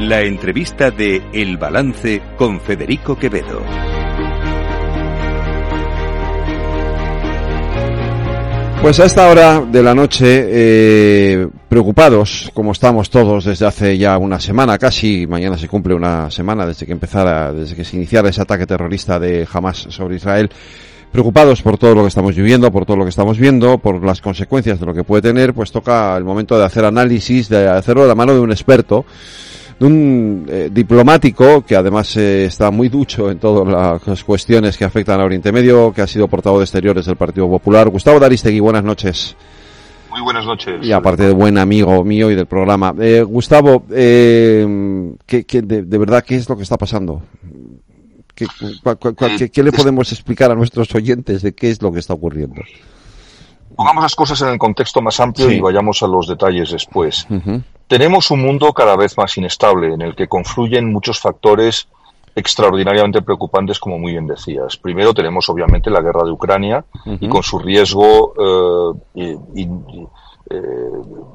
La entrevista de El Balance con Federico Quevedo. Pues a esta hora de la noche, eh, preocupados, como estamos todos desde hace ya una semana casi, mañana se cumple una semana desde que empezara, desde que se iniciara ese ataque terrorista de Hamas sobre Israel, preocupados por todo lo que estamos viviendo, por todo lo que estamos viendo, por las consecuencias de lo que puede tener, pues toca el momento de hacer análisis, de hacerlo de la mano de un experto, de un eh, diplomático que además eh, está muy ducho en todas las cuestiones que afectan a Oriente Medio, que ha sido portavoz de Exteriores del Partido Popular. Gustavo Daristegui, buenas noches. Muy buenas noches. Y aparte de buen amigo mío y del programa. Eh, Gustavo, eh, ¿qué, qué, de, de, verdad, ¿qué es lo que está pasando? ¿Qué, cua, cua, cua, ¿Qué, le podemos explicar a nuestros oyentes de qué es lo que está ocurriendo? Pongamos las cosas en el contexto más amplio sí. y vayamos a los detalles después. Uh -huh. Tenemos un mundo cada vez más inestable en el que confluyen muchos factores extraordinariamente preocupantes, como muy bien decías. Primero tenemos obviamente la guerra de Ucrania uh -huh. y con su riesgo eh, in, eh,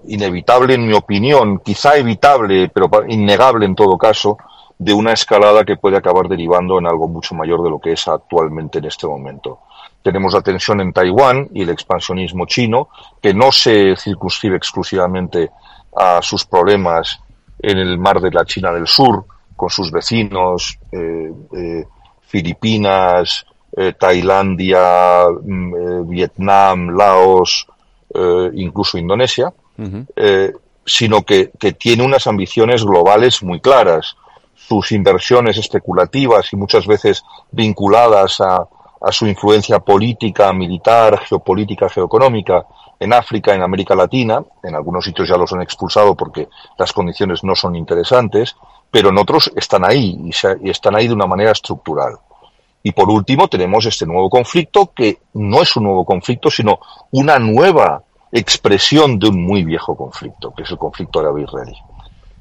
inevitable, en mi opinión, quizá evitable, pero innegable en todo caso, de una escalada que puede acabar derivando en algo mucho mayor de lo que es actualmente en este momento. Tenemos la tensión en Taiwán y el expansionismo chino, que no se circunscribe exclusivamente a sus problemas en el mar de la China del Sur, con sus vecinos, eh, eh, Filipinas, eh, Tailandia, mm, Vietnam, Laos, incluso Indonesia, uh -huh. sino que, que tiene unas ambiciones globales muy claras. Sus inversiones especulativas y muchas veces vinculadas a, a su influencia política, militar, geopolítica, geoeconómica en África, en América Latina, en algunos sitios ya los han expulsado porque las condiciones no son interesantes, pero en otros están ahí y, están ahí de una manera estructural. Y por último tenemos este nuevo conflicto que no es un nuevo conflicto, sino una nueva expresión de un muy viejo conflicto, que es el conflicto árabe-israelí.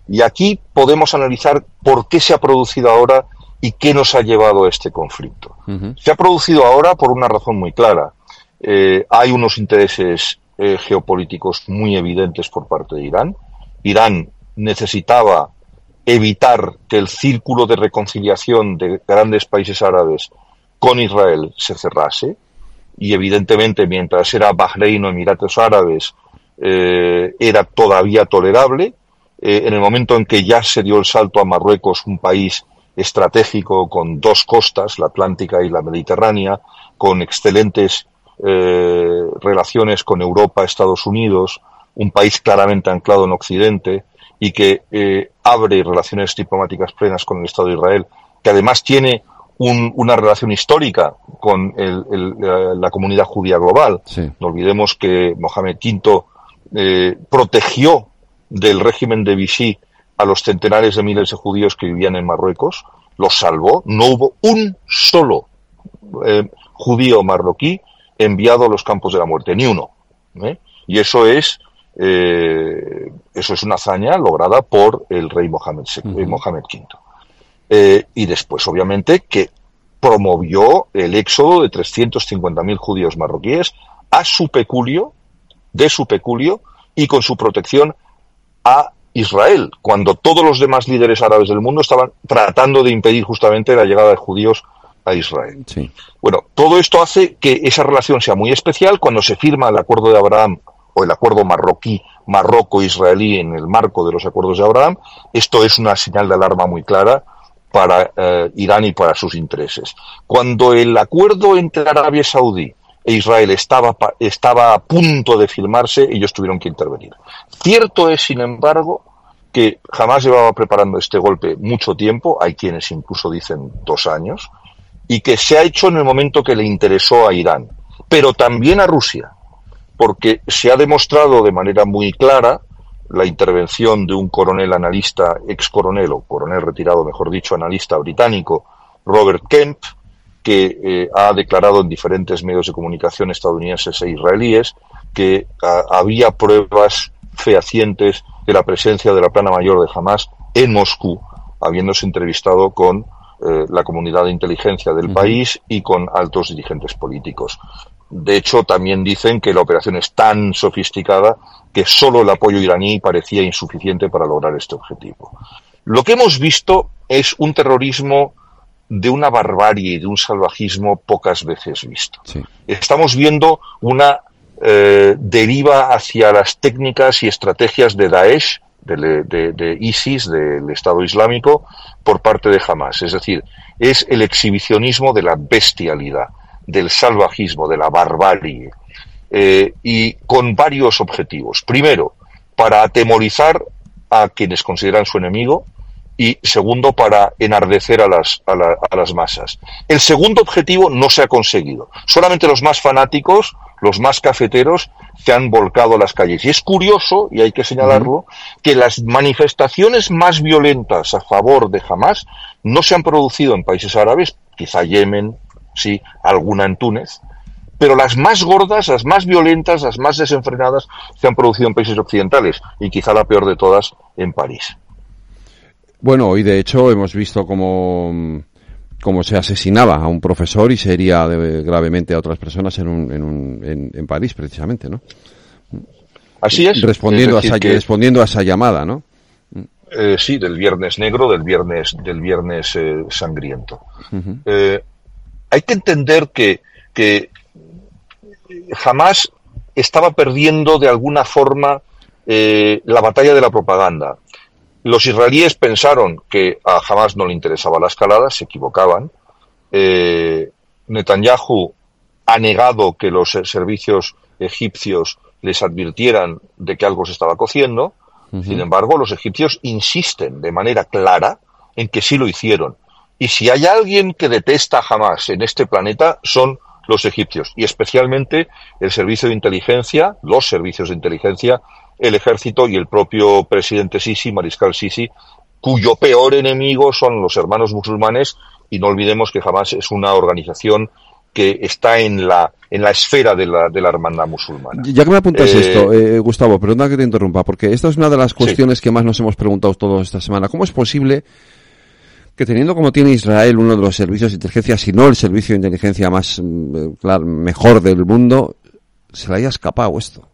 Y aquí podemos analizar por qué se ha producido ahora y qué nos ha llevado a este conflicto. Uh -huh. Se ha producido ahora por una razón muy clara. Eh, hay unos intereses eh, geopolíticos muy evidentes por parte de Irán. Irán necesitaba evitar que el círculo de reconciliación de grandes países árabes con Israel se cerrase y evidentemente mientras era Bahrein o Emiratos Árabes eh, era todavía tolerable. Eh, en el momento en que ya se dio el salto a Marruecos, un país estratégico con dos costas, la Atlántica y la Mediterránea, con excelentes eh, relaciones con Europa, Estados Unidos, un país claramente anclado en Occidente y que eh, abre relaciones diplomáticas plenas con el Estado de Israel, que además tiene un, una relación histórica con el, el, la comunidad judía global. Sí. No olvidemos que Mohamed V eh, protegió del régimen de Vichy a los centenares de miles de judíos que vivían en Marruecos, los salvó. No hubo un solo eh, judío marroquí enviado a los campos de la muerte, ni uno. ¿eh? Y eso es, eh, eso es una hazaña lograda por el rey Mohamed, uh -huh. Mohamed V. y después, obviamente, que promovió el éxodo de 350.000 judíos marroquíes a su peculio, de su peculio, y con su protección a Israel, cuando todos los demás líderes árabes del mundo estaban tratando de impedir justamente la llegada de judíos a Israel. Sí. Bueno, todo esto hace que esa relación sea muy especial cuando se firma el acuerdo de Abraham o el acuerdo marroquí, marroco-israelí en el marco de los acuerdos de Abraham. Esto es una señal de alarma muy clara para eh, Irán y para sus intereses. Cuando el acuerdo entre Arabia Saudí e Israel estaba, estaba a punto de firmarse, ellos tuvieron que intervenir. Cierto es, sin embargo, que jamás llevaba preparando este golpe mucho tiempo, hay quienes incluso dicen dos años, y que se ha hecho en el momento que le interesó a Irán, pero también a Rusia, porque se ha demostrado de manera muy clara la intervención de un coronel analista, ex coronel o coronel retirado, mejor dicho, analista británico, Robert Kemp, que eh, ha declarado en diferentes medios de comunicación estadounidenses e israelíes que a, había pruebas fehacientes de la presencia de la plana mayor de Hamas en Moscú, habiéndose entrevistado con eh, la comunidad de inteligencia del uh -huh. país y con altos dirigentes políticos. De hecho, también dicen que la operación es tan sofisticada que solo el apoyo iraní parecía insuficiente para lograr este objetivo. Lo que hemos visto es un terrorismo de una barbarie y de un salvajismo pocas veces visto. Estamos viendo una eh, deriva hacia las técnicas y estrategias de Daesh, de, ISIS, del Estado Islámico, por parte de Hamas. Es decir, es el exhibicionismo de la bestialidad, del salvajismo, de la barbarie, eh, y con varios objetivos. Primero, para atemorizar a quienes consideran su enemigo, y segundo, para enardecer a las, a, las masas. El segundo objetivo no se ha conseguido. Solamente los más fanáticos, los más cafeteros, se han volcado a las calles. Y es curioso, y hay que señalarlo, que las manifestaciones más violentas a favor de Hamas no se han producido en países árabes, quizá Yemen, sí, alguna en Túnez, pero las más gordas, las más violentas, las más desenfrenadas se han producido en países occidentales y quizá la peor de todas en París. Bueno, hoy de hecho hemos visto cómo, cómo se asesinaba a un profesor y se hería gravemente a otras personas en, un, en, un, en, París, precisamente, ¿no? Así es. Respondiendo, a, esa, respondiendo a esa llamada, ¿no? Eh, sí, del viernes negro, del viernes, del viernes eh, sangriento. Eh, hay que entender que, que jamás estaba perdiendo de alguna forma la batalla de la propaganda. Los israelíes pensaron que a Hamas no le interesaba la escalada, se equivocaban. Eh, Netanyahu ha negado que los servicios egipcios les advirtieran de que algo se estaba cociendo. Sin embargo, los egipcios insisten de manera clara en que sí lo hicieron. Y si hay alguien que detesta a Hamas en este planeta, son los egipcios. Y especialmente el servicio de inteligencia, los servicios de inteligencia el ejército y el propio presidente Sisi, Mariscal Sisi, cuyo peor enemigo son los hermanos musulmanes y no olvidemos que jamás es una organización que está en la en la esfera de la, de la hermandad musulmana. Ya que me apuntas eh, esto, eh, Gustavo, perdona que te interrumpa, porque esta es una de las cuestiones que más nos hemos preguntado todos esta semana. ¿Cómo es posible que teniendo como tiene Israel uno de los servicios de inteligencia, si no el servicio de inteligencia más mm, claro, mejor del mundo, se le haya escapado esto?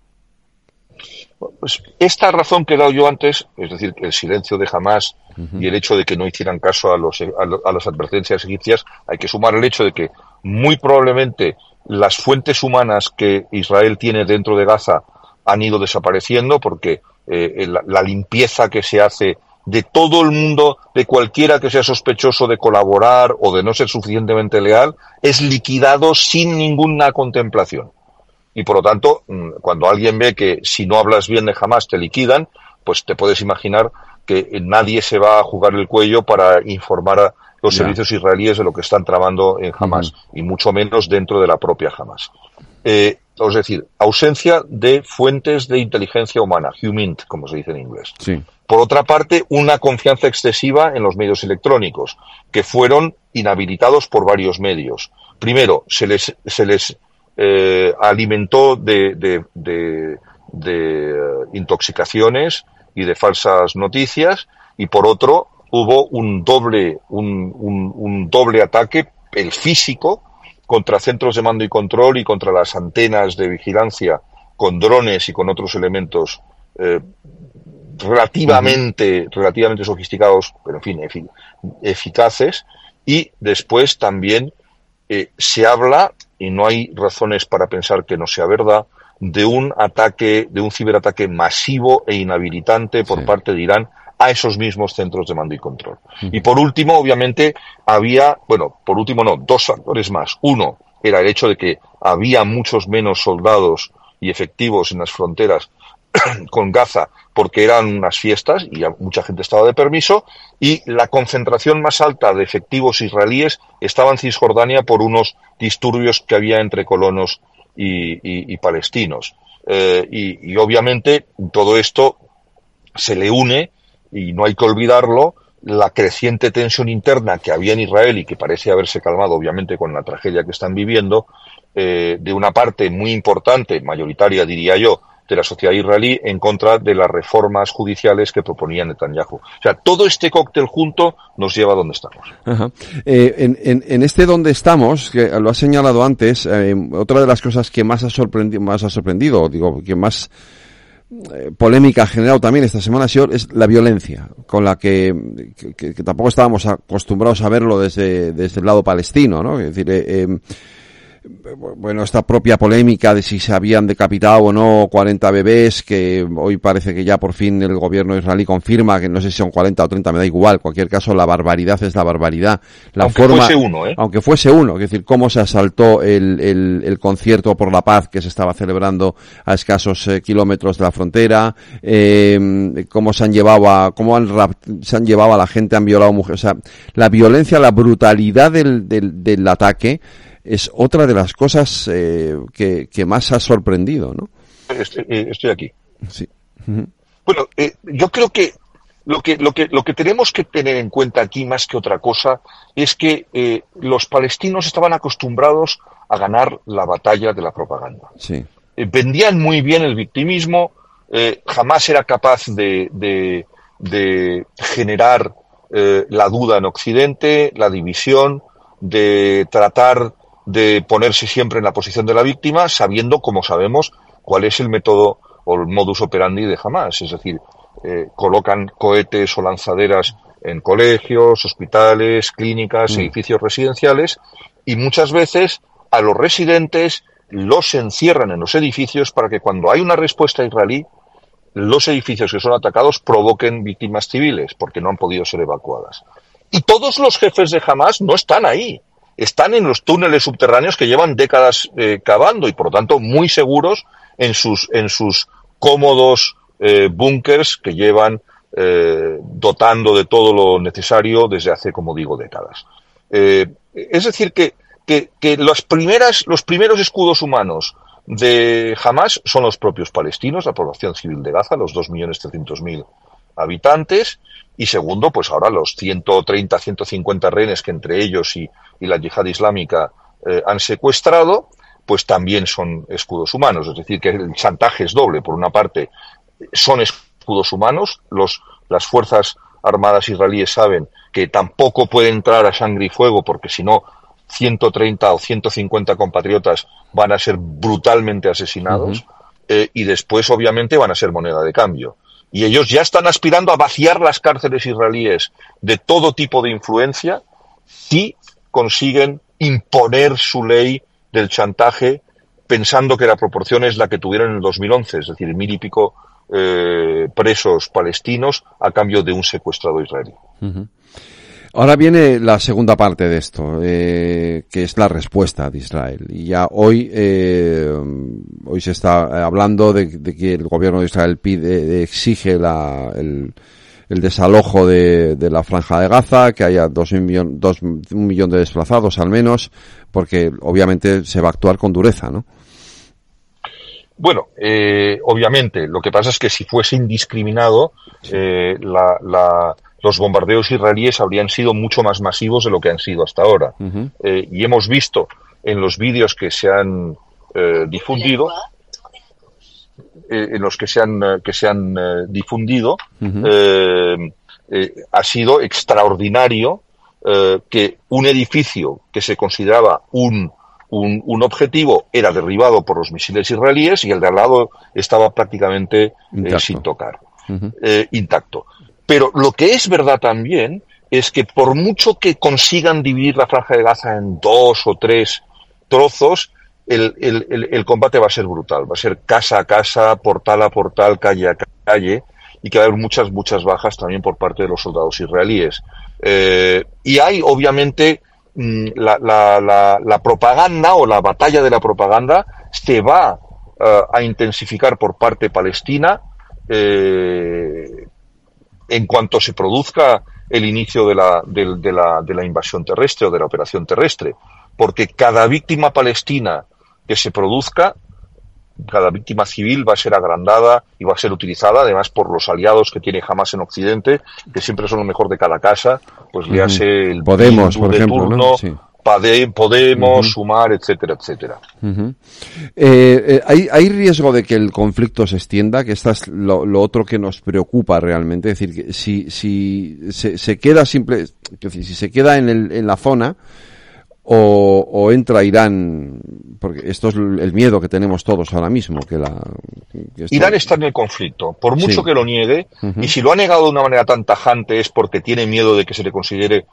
Pues esta razón que he dado yo antes, es decir, el silencio de Hamas y el hecho de que no hicieran caso a, los, a, las advertencias egipcias, hay que sumar el hecho de que muy probablemente las fuentes humanas que Israel tiene dentro de Gaza han ido desapareciendo porque eh, la, limpieza que se hace de todo el mundo, de cualquiera que sea sospechoso de colaborar o de no ser suficientemente leal, es liquidado sin ninguna contemplación y por lo tanto, mm, cuando alguien ve que si no hablas bien de jamás te liquidan, pues te puedes imaginar que nadie se va a jugar el cuello para informar a los servicios israelíes de lo que están tramando en Hamas, y mucho menos dentro de la propia Hamas. Eh, es decir, ausencia de fuentes de inteligencia humana, humint, como se dice en inglés. Por otra parte, una confianza excesiva en los medios electrónicos, que fueron inhabilitados por varios medios. Primero, se les, se les eh, alimentó de, de, de, de, eh, intoxicaciones y de falsas noticias y por otro hubo un doble un, un, un, doble ataque el físico contra centros de mando y control y contra las antenas de vigilancia con drones y con otros elementos eh, relativamente relativamente sofisticados pero en fin, eficaces. Y después también eh, se habla y no hay razones para pensar que no sea verdad, de un ataque, de un ciberataque masivo e inhabilitante por parte de Irán a esos mismos centros de mando y control. Y por último, obviamente, había, bueno, por último no, dos factores más. Uno era el hecho de que había muchos menos soldados y efectivos en las fronteras con Gaza porque eran unas fiestas y mucha gente estaba de permiso y la concentración más alta de efectivos israelíes estaba en Cisjordania por unos disturbios que había entre colonos y, palestinos. Eh, y, obviamente todo esto se le une, y no hay que olvidarlo, la creciente tensión interna que había en Israel y que parece haberse calmado obviamente con la tragedia que están viviendo, eh, de una parte muy importante, mayoritaria diría yo, de la sociedad israelí en contra de las reformas judiciales que proponía Netanyahu. O sea, todo este cóctel junto nos lleva a donde estamos. Eh, en, en, este donde estamos, que lo has señalado antes, eh, otra de las cosas que más ha sorprendido, más ha sorprendido, digo, que más eh, polémica generado también esta semana ha sido es la violencia con la que, que, tampoco estábamos acostumbrados a verlo desde, desde el lado palestino, ¿no? Es decir, eh, em, bueno, esta propia polémica de si se habían decapitado o no 40 bebés, que hoy parece que ya por fin el gobierno israelí confirma que no sé si son 40 o 30, me da igual, en cualquier caso la barbaridad es la barbaridad. La aunque fuese uno, ¿eh? Aunque fuese uno, es decir, cómo se asaltó el, el, el concierto por la paz que se estaba celebrando a escasos eh, kilómetros de la frontera, eh, cómo se han llevado a, cómo han, se han llevado a la gente, han violado mujeres, o sea, la violencia, la brutalidad del, del, del ataque, es otra de las cosas eh, que, que, más ha sorprendido, ¿no? Estoy, eh, aquí. Sí. Bueno, eh, yo creo que lo que, lo, que, lo que tenemos que tener en cuenta aquí, más que otra cosa, es que eh, los palestinos estaban acostumbrados a ganar la batalla de la propaganda. Sí. Vendían muy bien el victimismo, jamás era capaz de, de, de generar la duda en Occidente, la división, de tratar de ponerse siempre en la posición de la víctima, sabiendo, como sabemos, cuál es el método o el modus operandi de Hamas. Es decir, eh, colocan cohetes o lanzaderas en colegios, hospitales, clínicas, mm. edificios residenciales y muchas veces a los residentes los encierran en los edificios para que cuando hay una respuesta israelí, los edificios que son atacados provoquen víctimas civiles porque no han podido ser evacuadas. Y todos los jefes de Hamas no están ahí están en los túneles subterráneos que llevan décadas eh, cavando y por lo tanto muy seguros en sus, en sus cómodos eh, búnkers que llevan eh, dotando de todo lo necesario desde hace, como digo, décadas. es decir, que, que, que primeras, los primeros escudos humanos de Hamas son los propios palestinos, la población civil de Gaza, los 2.300.000 habitantes, y segundo, pues ahora los 130, 150 rehenes que entre ellos y, la yihad islámica eh, han secuestrado, pues también son escudos humanos. Es decir, que el chantaje es doble. Por una parte, son escudos humanos. Los, las fuerzas armadas israelíes saben que tampoco puede entrar a sangre y fuego porque si no 130 o 150 compatriotas van a ser brutalmente asesinados eh, y después obviamente van a ser moneda de cambio y ellos ya están aspirando a vaciar las cárceles israelíes de todo tipo de influencia si consiguen imponer su ley del chantaje pensando que la proporción es la que tuvieron en el 2011, es decir, mil y pico eh, presos palestinos a cambio de un secuestrado israelí. Ahora viene la segunda parte de esto, eh, que es la respuesta de Israel. Y ya hoy, eh, hoy se está hablando de, que el gobierno de Israel pide, exige la, el, desalojo de, la franja de Gaza, que haya dos, millón, dos, un millón de desplazados al menos, porque obviamente se va a actuar con dureza, ¿no? Bueno, eh, obviamente, lo que pasa es que si fuese indiscriminado, eh, la, la los bombardeos israelíes habrían sido mucho más masivos de lo que han sido hasta ahora. Eh, y hemos visto en los vídeos que se han eh, difundido, eh, en los que se han, que se han difundido, ha sido extraordinario que un edificio que se consideraba un, un, un, objetivo era derribado por los misiles israelíes y el de al lado estaba prácticamente sin tocar, intacto. Pero lo que es verdad también es que por mucho que consigan dividir la franja de Gaza en dos o tres trozos, el, combate va a ser brutal. Va a ser casa a casa, portal a portal, calle a calle, y que va a haber muchas, muchas bajas también por parte de los soldados israelíes. Eh, y hay, obviamente, mm, la, propaganda o la batalla de la propaganda se va uh, a intensificar por parte palestina. Eh, en cuanto se produzca el inicio de la, de, la, de la invasión terrestre o de la operación terrestre, porque cada víctima palestina que se produzca, cada víctima civil va a ser agrandada y va a ser utilizada, además por los aliados que tiene jamás en Occidente, que siempre son lo mejor de cada casa, pues le hace el Podemos, por ejemplo, turno, Podemos, Sumar, etcétera, etcétera. Eh, eh, ¿hay, ¿hay, riesgo de que el conflicto se extienda? Que esto es lo, otro que nos preocupa realmente. Es decir, que si, si se, se queda simple, si se queda en, el, en la zona, o, entra Irán, porque esto es el miedo que tenemos todos ahora mismo. que la Irán está en el conflicto, por mucho que lo niegue, y si lo ha negado de una manera tan tajante es porque tiene miedo de que se le considere,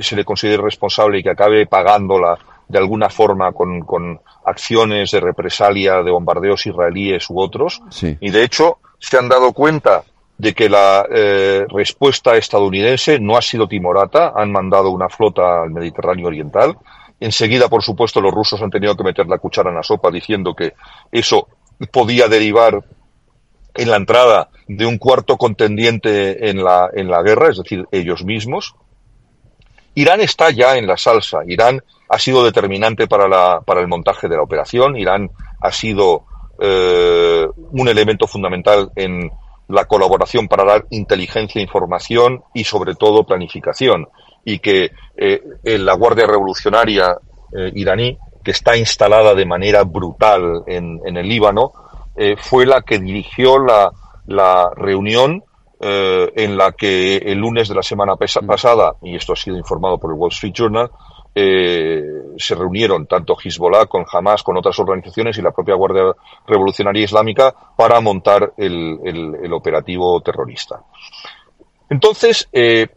se le considere responsable y que acabe pagándola de alguna forma con, con acciones de represalia de bombardeos israelíes u otros. Y de hecho, se han dado cuenta de que la eh, respuesta estadounidense no ha sido timorata, han mandado una flota al Mediterráneo Oriental. Enseguida, por supuesto, los rusos han tenido que meter la cuchara en la sopa diciendo que eso podía derivar en la entrada de un cuarto contendiente en la, en la guerra, es decir, ellos mismos. Irán está ya en la salsa. Irán ha sido determinante para, la, para el montaje de la operación. Irán ha sido eh, un elemento fundamental en la colaboración para dar inteligencia, información y sobre todo planificación. Y que eh, la Guardia Revolucionaria eh, iraní, que está instalada de manera brutal en, en el Líbano, eh, fue la que dirigió la, la reunión eh, en la que el lunes de la semana mm. pasada, y esto ha sido informado por el Wall Street Journal, eh, se reunieron tanto Hezbollah con Hamas, con otras organizaciones y la propia Guardia Revolucionaria Islámica para montar el, el, operativo terrorista. Entonces, eh,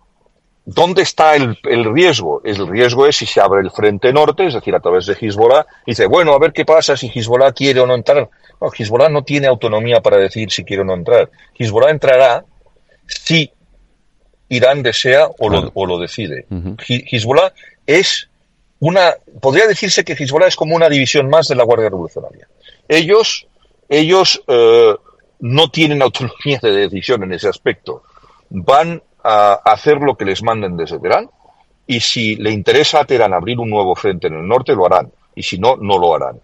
¿dónde está el, el, riesgo? El riesgo es si se abre el frente norte, es decir, a través de Hezbollah, y dice, bueno, a ver qué pasa si Hezbollah quiere o no entrar. No, Hezbollah no tiene autonomía para decir si quiere o no entrar. Hezbollah entrará si Irán desea o lo, o lo decide. Hezbollah es una, podría decirse que Hezbollah es como una división más de la Guardia Revolucionaria. Ellos, ellos eh, no tienen autonomía de decisión en ese aspecto. Van a hacer lo que les manden desde Teherán y si le interesa a Teherán abrir un nuevo frente en el norte, lo harán. Y si no, no lo harán.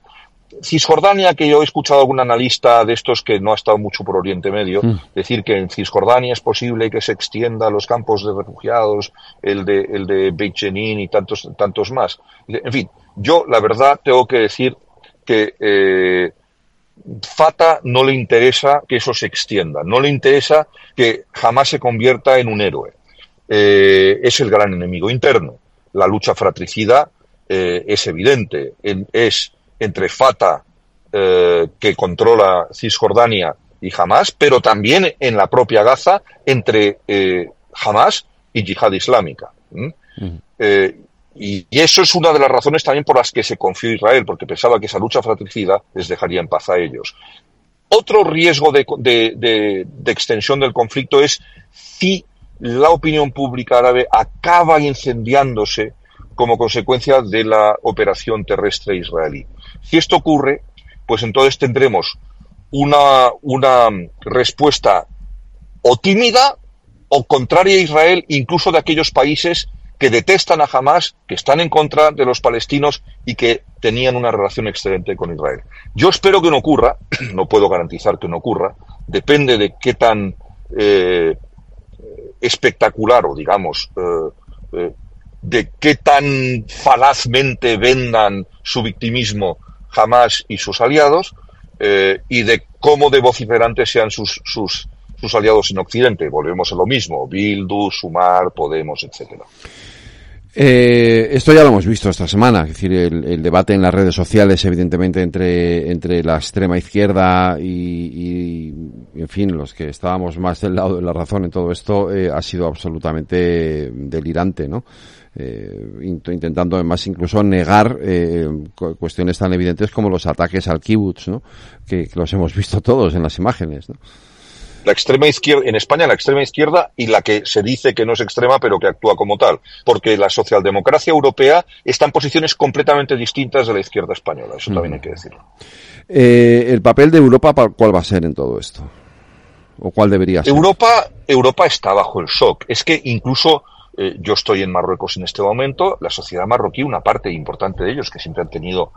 Cisjordania, que yo he escuchado a algún analista de estos que no ha estado mucho por Oriente Medio, mm. decir que en Cisjordania es posible que se extienda los campos de refugiados, el de, el de Beit Jenin y tantos, tantos más. En fin, yo la verdad tengo que decir que eh, Fata no le interesa que eso se extienda, no le interesa que jamás se convierta en un héroe. Eh, es el gran enemigo interno. La lucha fratricida eh, es evidente, es entre Fatah, eh, que controla Cisjordania, y Hamas, pero también en la propia Gaza entre eh, Hamas y Yihad Islámica. Eh, y, eso es una de las razones también por las que se confió Israel, porque pensaba que esa lucha fratricida les dejaría en paz a ellos. Otro riesgo de, de extensión del conflicto es si la opinión pública árabe acaba incendiándose como consecuencia de la operación terrestre israelí. Si esto ocurre, pues entonces tendremos una, una respuesta o tímida o contraria a Israel, incluso de aquellos países que detestan a Hamas, que están en contra de los palestinos y que tenían una relación excelente con Israel. Yo espero que no ocurra, no puedo garantizar que no ocurra, depende de qué tan eh, espectacular o digamos eh, eh, de qué tan falazmente vendan su victimismo Hamas y sus aliados eh, y de cómo de vociferantes sean sus, sus, sus aliados en Occidente. Volvemos a lo mismo, Bildu, Sumar, Podemos, etcétera. Eh, esto ya lo hemos visto esta semana, es decir, el, debate en las redes sociales, evidentemente, entre, entre la extrema izquierda y, en fin, los que estábamos más del lado de la razón en todo esto, eh, ha sido absolutamente delirante, ¿no? Eh, intentando además incluso negar eh, cuestiones tan evidentes como los ataques al kibutz, ¿no? que, los hemos visto todos en las imágenes. ¿no? la extrema izquierda, en España la extrema izquierda y la que se dice que no es extrema pero que actúa como tal, porque la socialdemocracia europea está en posiciones completamente distintas de la izquierda española, eso también hay que decirlo. Eh, ¿El papel de Europa cuál va a ser en todo esto? ¿O cuál debería ser? Europa, Europa está bajo el shock. Es que incluso eh, yo estoy en Marruecos en este momento, la sociedad marroquí, una parte importante de ellos que siempre han tenido,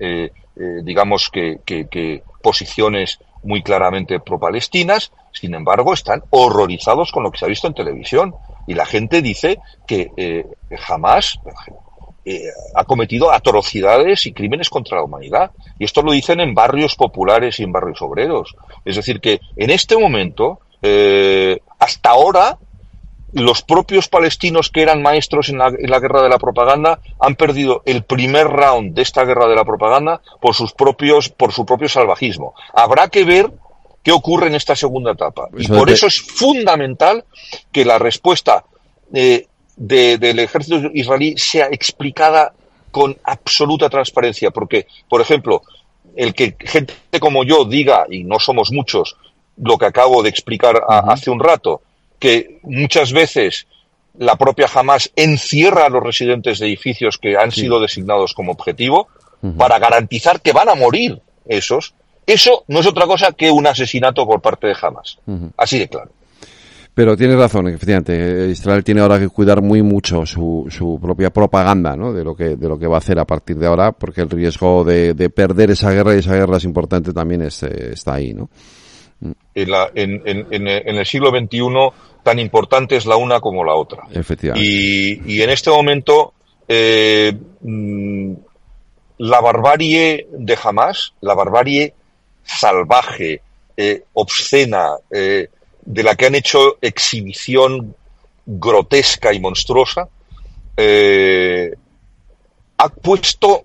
eh, eh, digamos que, posiciones muy claramente pro-palestinas, sin embargo, están horrorizados con lo que se ha visto en televisión. Y la gente dice que jamás ha cometido atrocidades y crímenes contra la humanidad. Y esto lo dicen en barrios populares y en barrios obreros. Es decir, que en este momento, hasta ahora, los propios palestinos que eran maestros en la, guerra de la propaganda han perdido el primer round de esta guerra de la propaganda por sus propios, por su propio salvajismo. Habrá que ver qué ocurre en esta segunda etapa. y por eso es fundamental que la respuesta eh, del ejército israelí sea explicada con absoluta transparencia, porque, por ejemplo, el que gente como yo diga, y no somos muchos, lo que acabo de explicar hace un rato, que muchas veces la propia Hamas encierra a los residentes de edificios que han sido designados como objetivo para garantizar que van a morir esos, eso no es otra cosa que un asesinato por parte de Hamas. Así de claro. Pero tienes razón, efectivamente. Israel tiene ahora que cuidar muy mucho su, su propia propaganda, ¿no? De lo que de lo que va a hacer a partir de ahora, porque el riesgo de, de perder esa guerra y esa guerra es importante también es, eh, está ahí, ¿no? En, la, en, en, en, el siglo XXI tan importante es la una como la otra. Efectivamente. Y, y en este momento, eh, mm, la barbarie de Hamas, la barbarie salvaje, eh, obscena, eh, de la que han hecho exhibición grotesca y monstruosa, ha puesto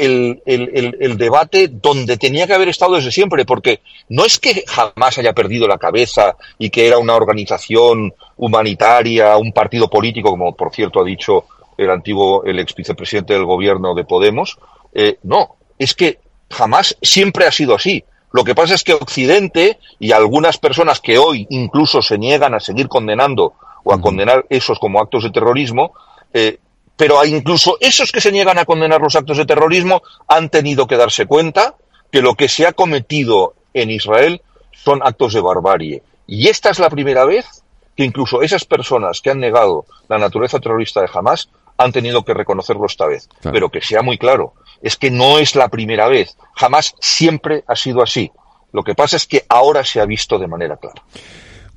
el, el, el, debate donde tenía que haber estado desde siempre, porque no es que jamás haya perdido la cabeza y que era una organización humanitaria, un partido político, como por cierto ha dicho el antiguo, el ex vicepresidente del gobierno de Podemos. Eh, no, es que jamás siempre ha sido así. Lo que pasa es que Occidente y algunas personas que hoy incluso se niegan a seguir condenando o a condenar esos como actos de terrorismo, eh, pero incluso esos que se niegan a condenar los actos de terrorismo han tenido que darse cuenta que lo que se ha cometido en Israel son actos de barbarie. Y esta es la primera vez que incluso esas personas que han negado la naturaleza terrorista de Hamas han tenido que reconocerlo esta vez. Pero que sea muy claro, es que no es la primera vez. Jamás siempre ha sido así. Lo que pasa es que ahora se ha visto de manera clara.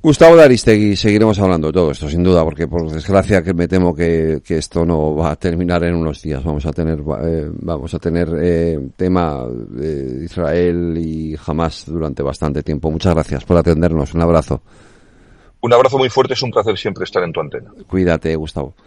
Gustavo Daristegui, seguiremos hablando de todo esto, sin duda, porque por desgracia que me temo que, esto no va a terminar en unos días. Vamos a tener, eh, vamos a tener eh, tema de Israel y Hamas durante bastante tiempo. Muchas gracias por atendernos. Un abrazo. Un abrazo muy fuerte, es un placer siempre estar en tu antena. Cuídate, Gustavo.